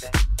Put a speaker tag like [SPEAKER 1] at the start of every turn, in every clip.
[SPEAKER 1] doings.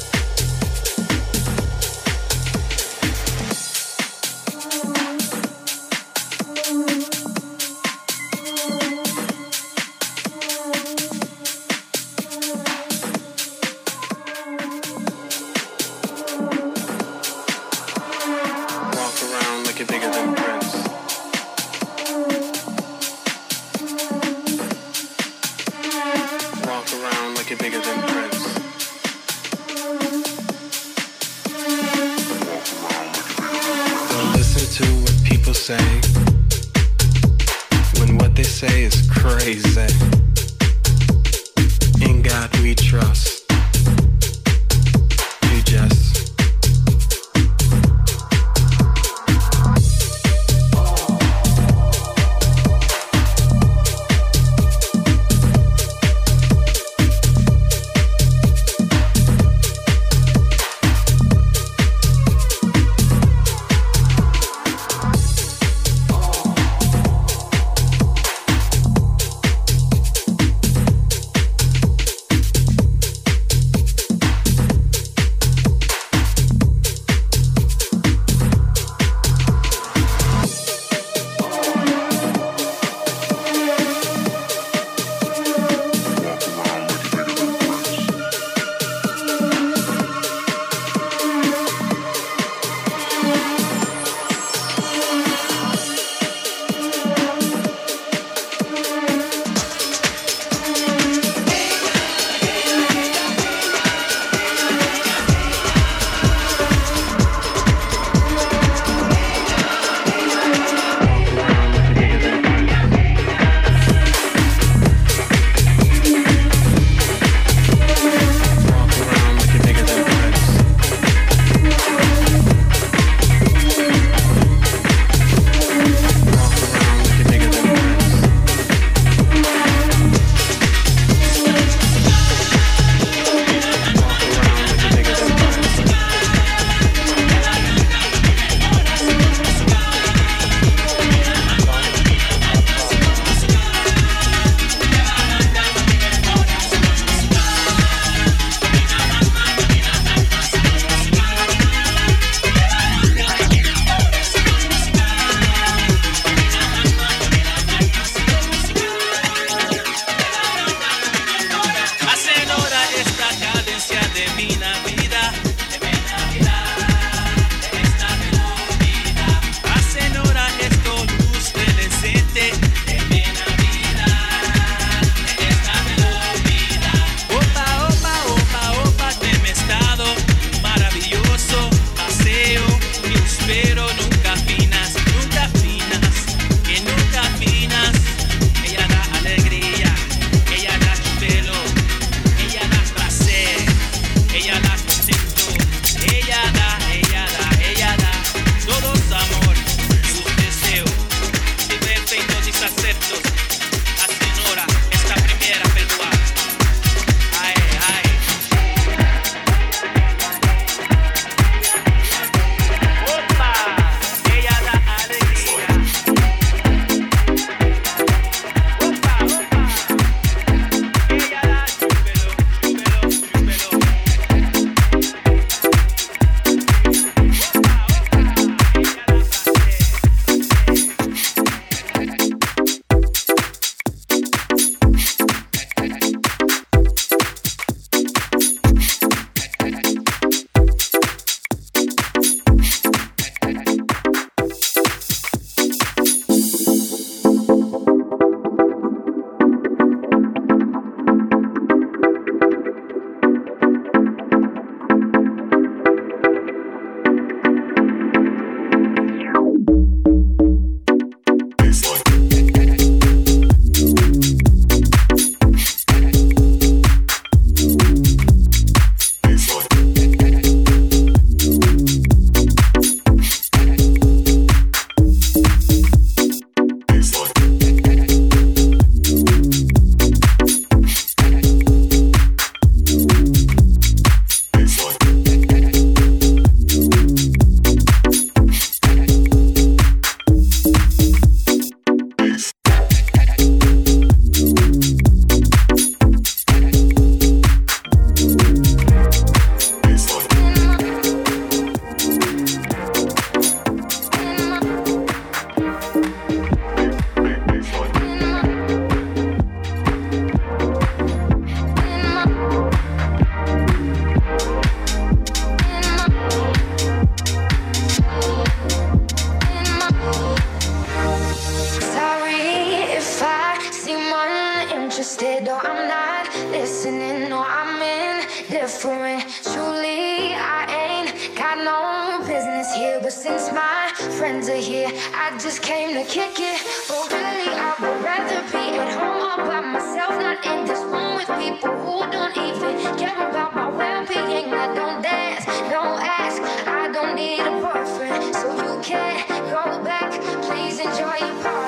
[SPEAKER 2] listening. No, I'm indifferent. Truly, I ain't got no business here. But since my friends are here, I just came to kick it. But really, I would rather be at home all by myself, not in this room with people who don't even care about my well being. I don't dance, don't ask. I don't need a boyfriend. So you can go back. Please enjoy your party.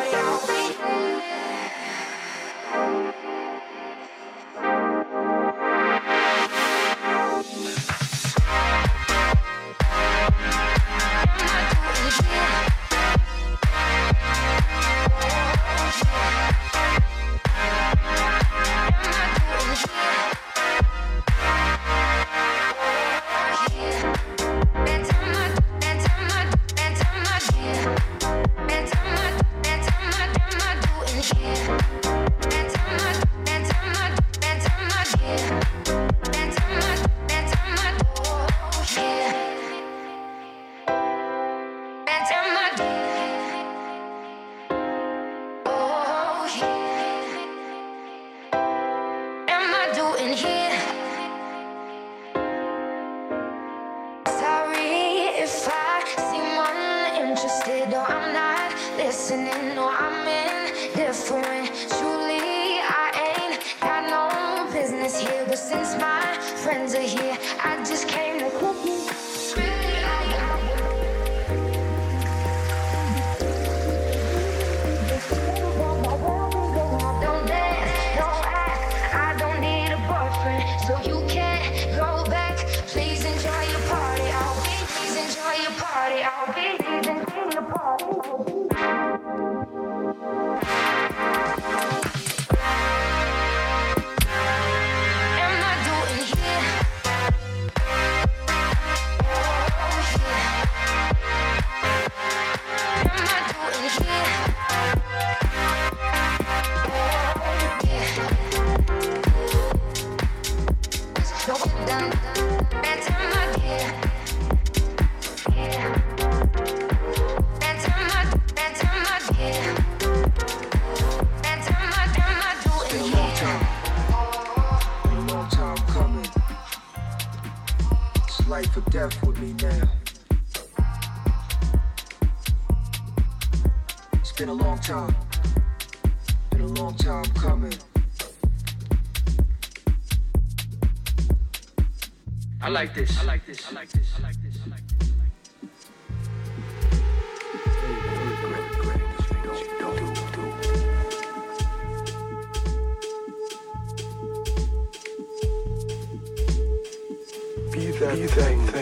[SPEAKER 3] Like this. I like this. I like this. I like this. I like this.
[SPEAKER 1] Be that, thing.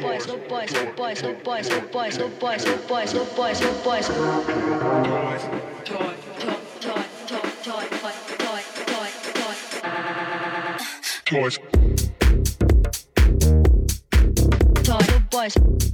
[SPEAKER 4] boys, little boys, little boys, little boys, little boys, little boys, little boys, little
[SPEAKER 5] boys, little boys, little boys. Toys. Toys. Toys.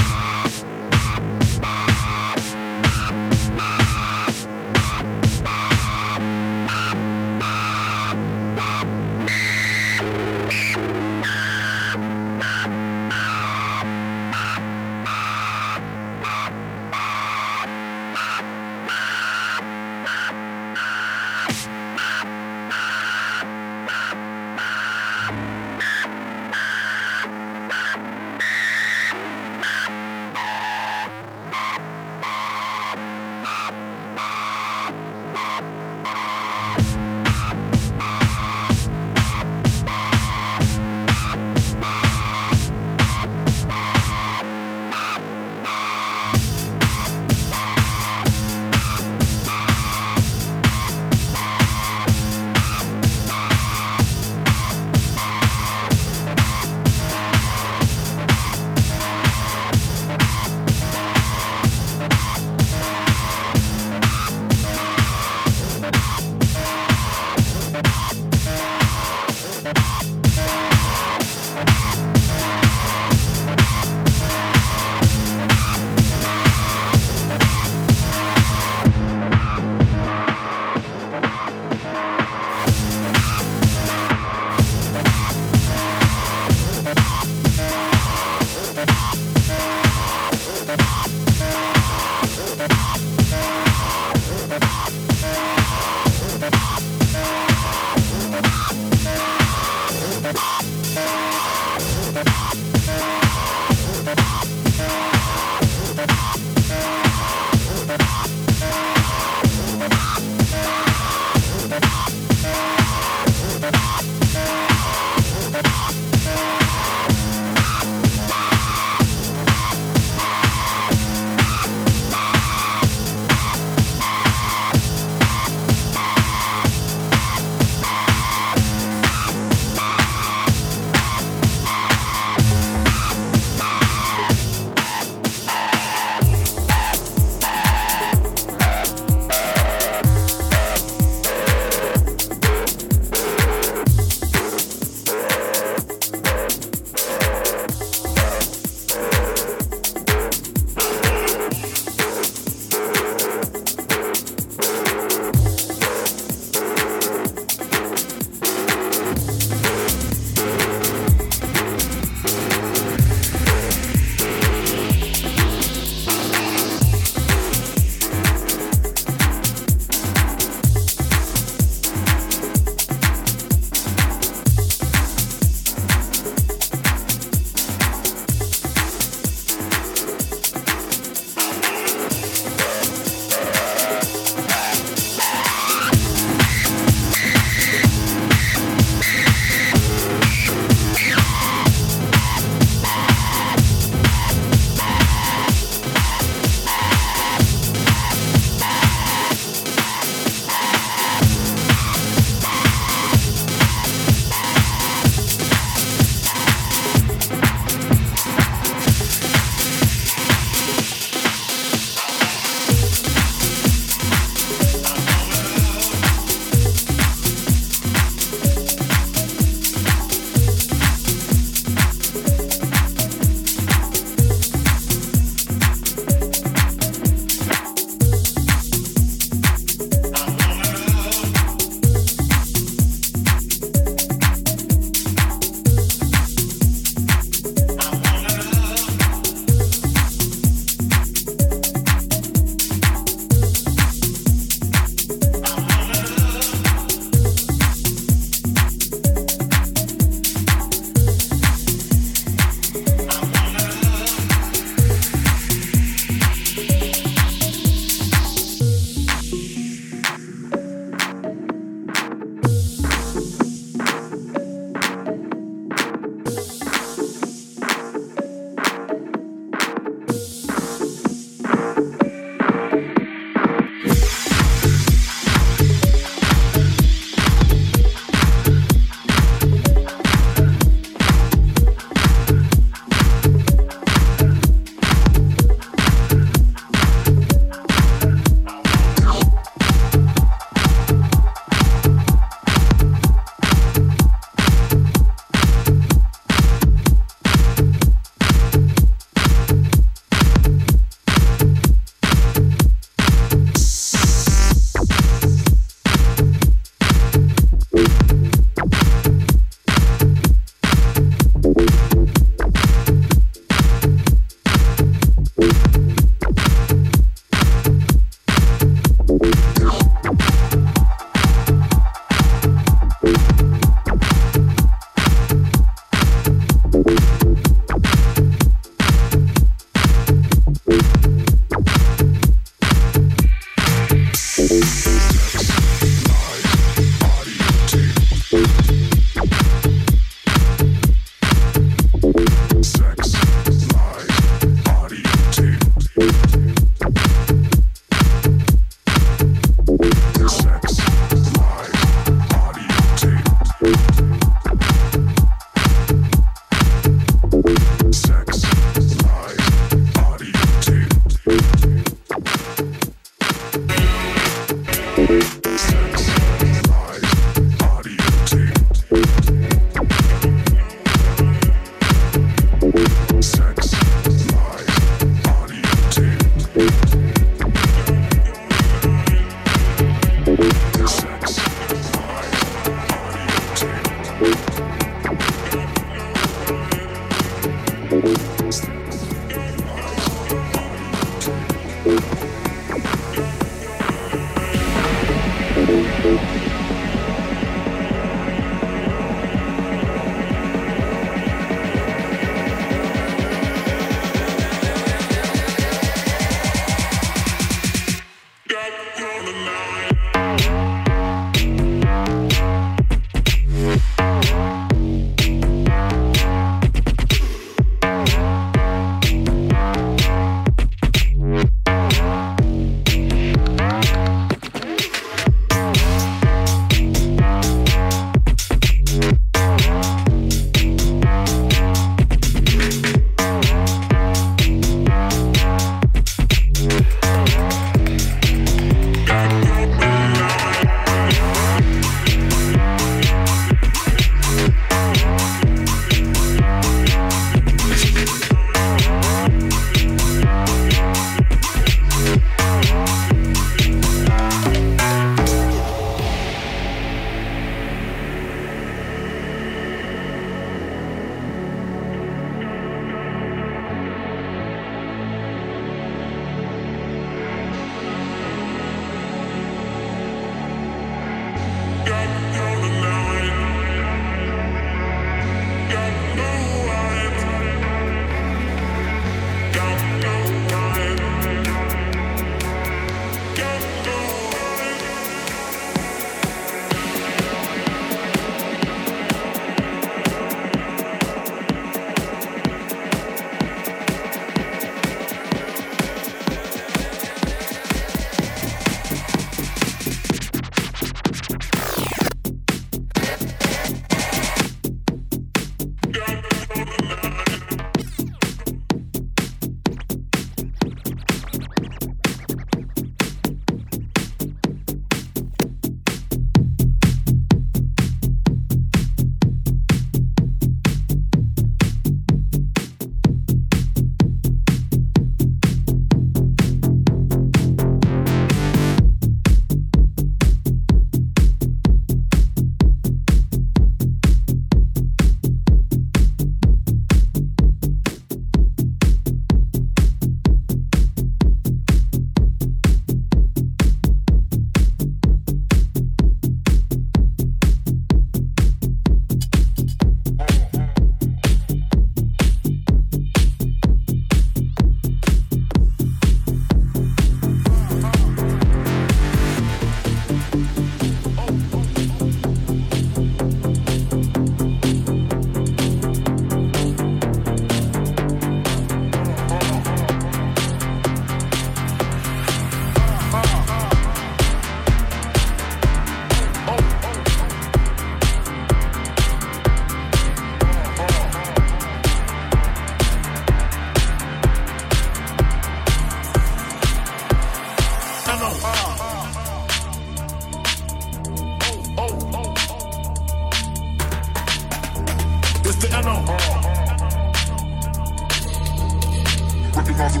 [SPEAKER 5] you.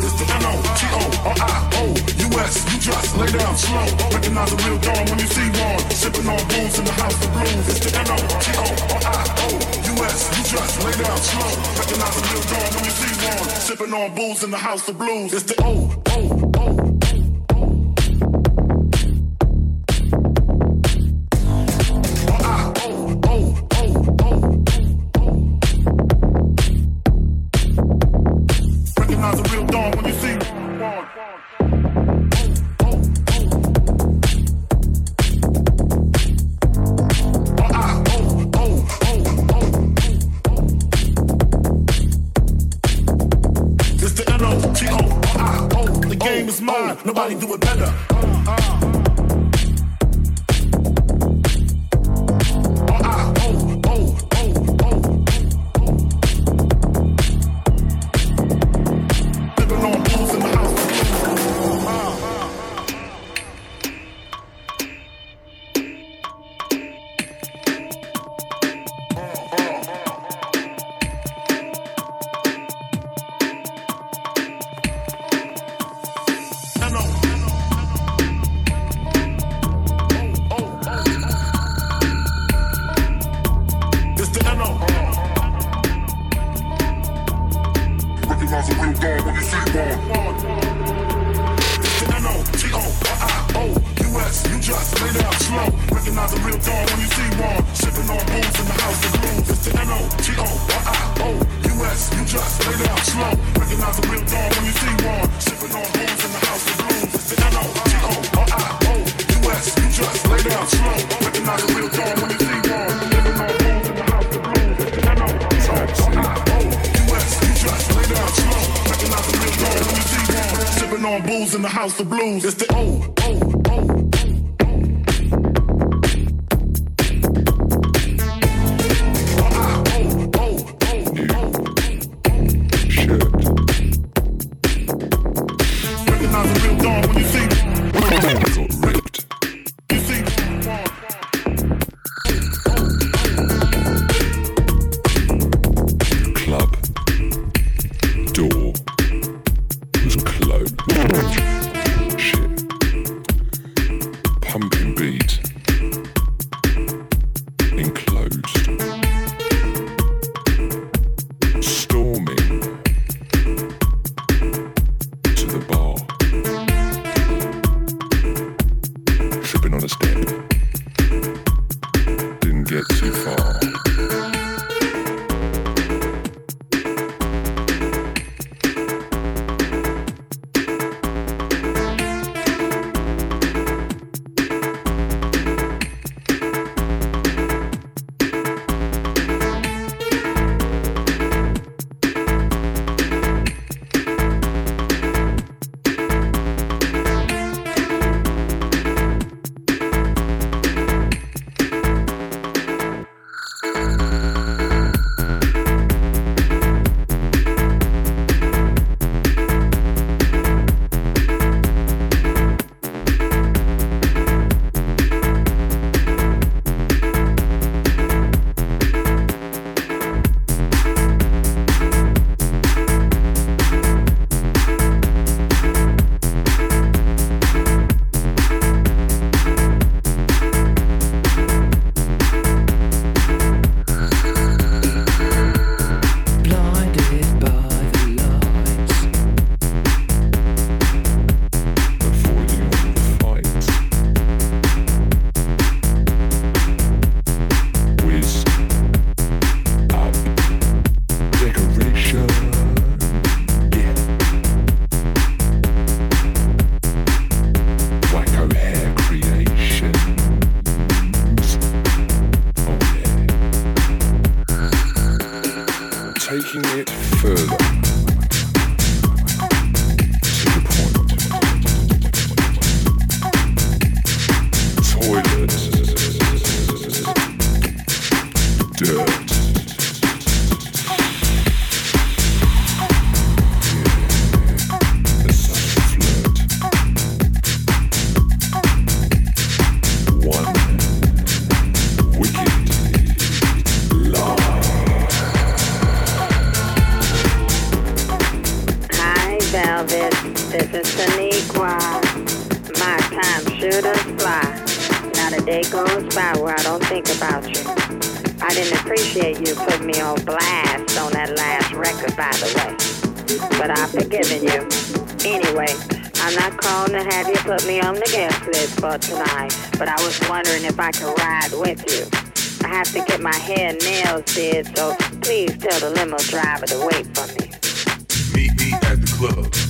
[SPEAKER 5] It's the N-O-T-O-R-I-O U-S, you just lay down slow. Recognize real when you see one. Sipping on booze in the house of blues. It's the N-O-T-O-R-I-O U-S, you just lay down slow. Recognize real when you see one. Sipping on booze in the house of blues. It's the
[SPEAKER 4] O-O I can ride with you. I have to get my hair and nails did, so please tell the limo driver to wait for me.
[SPEAKER 5] Meet me at the club.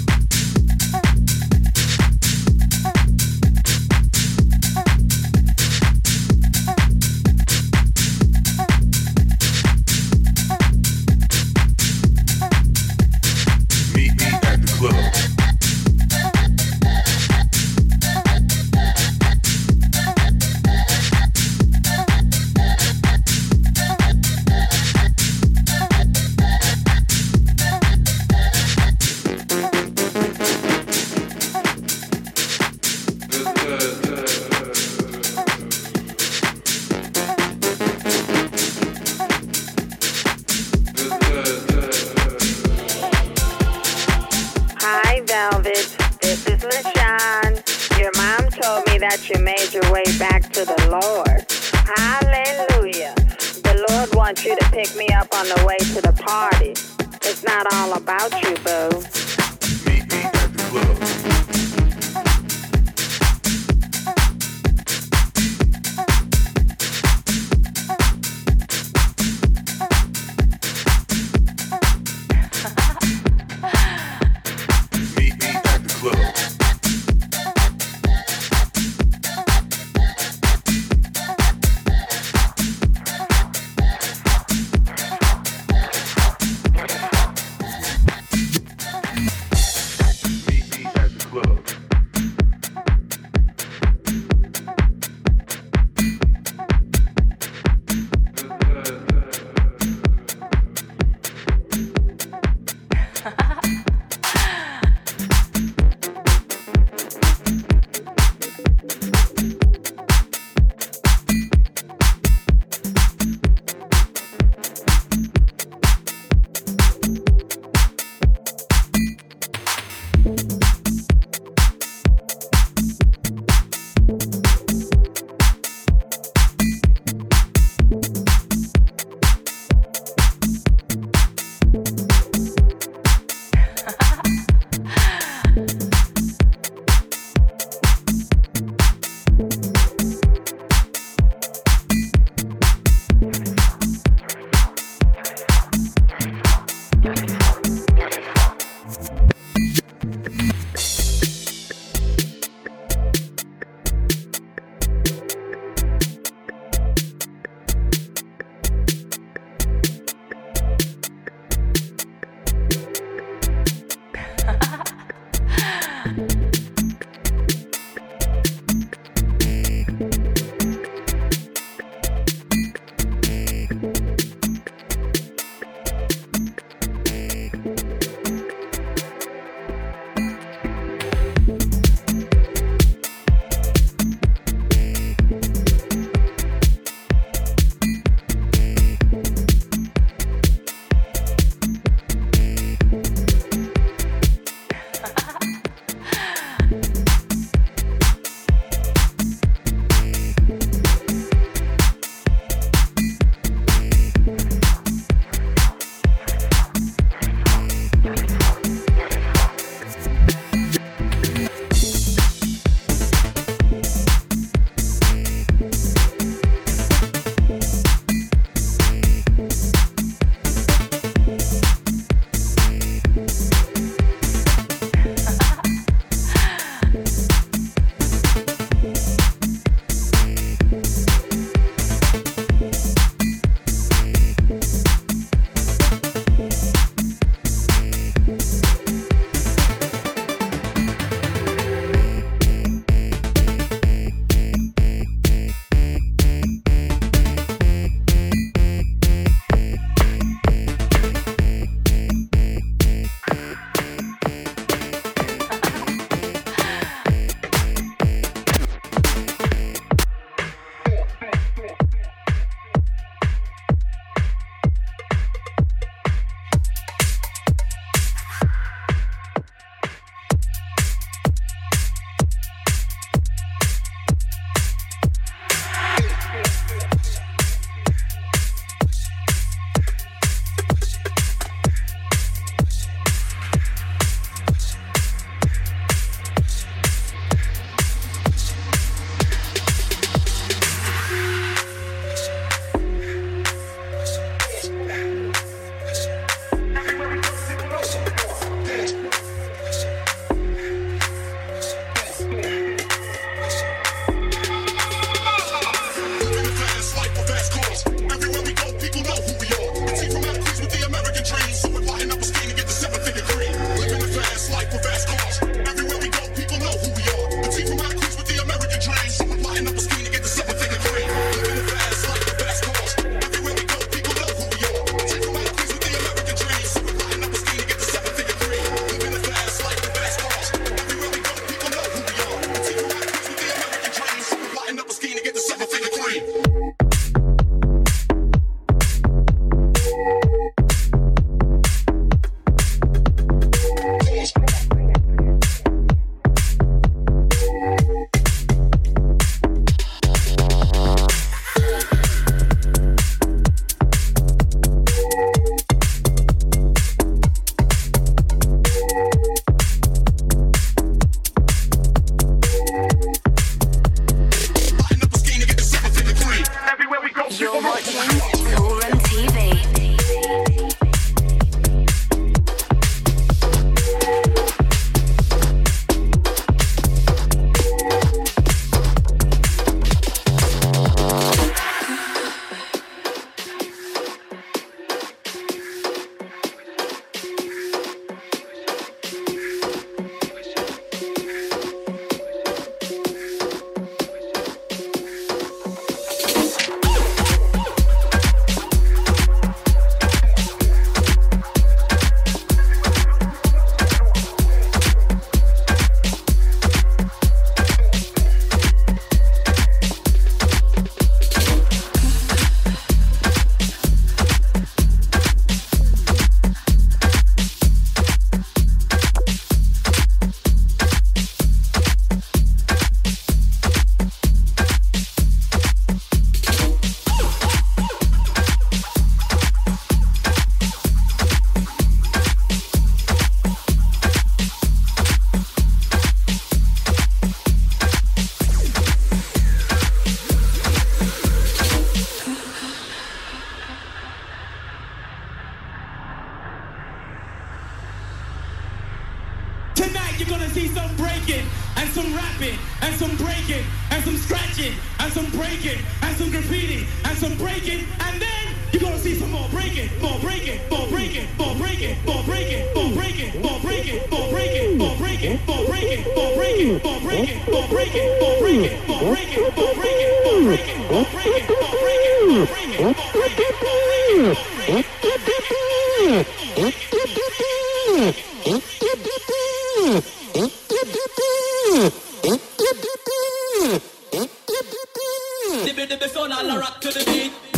[SPEAKER 5] the
[SPEAKER 6] before, now rock to the beat.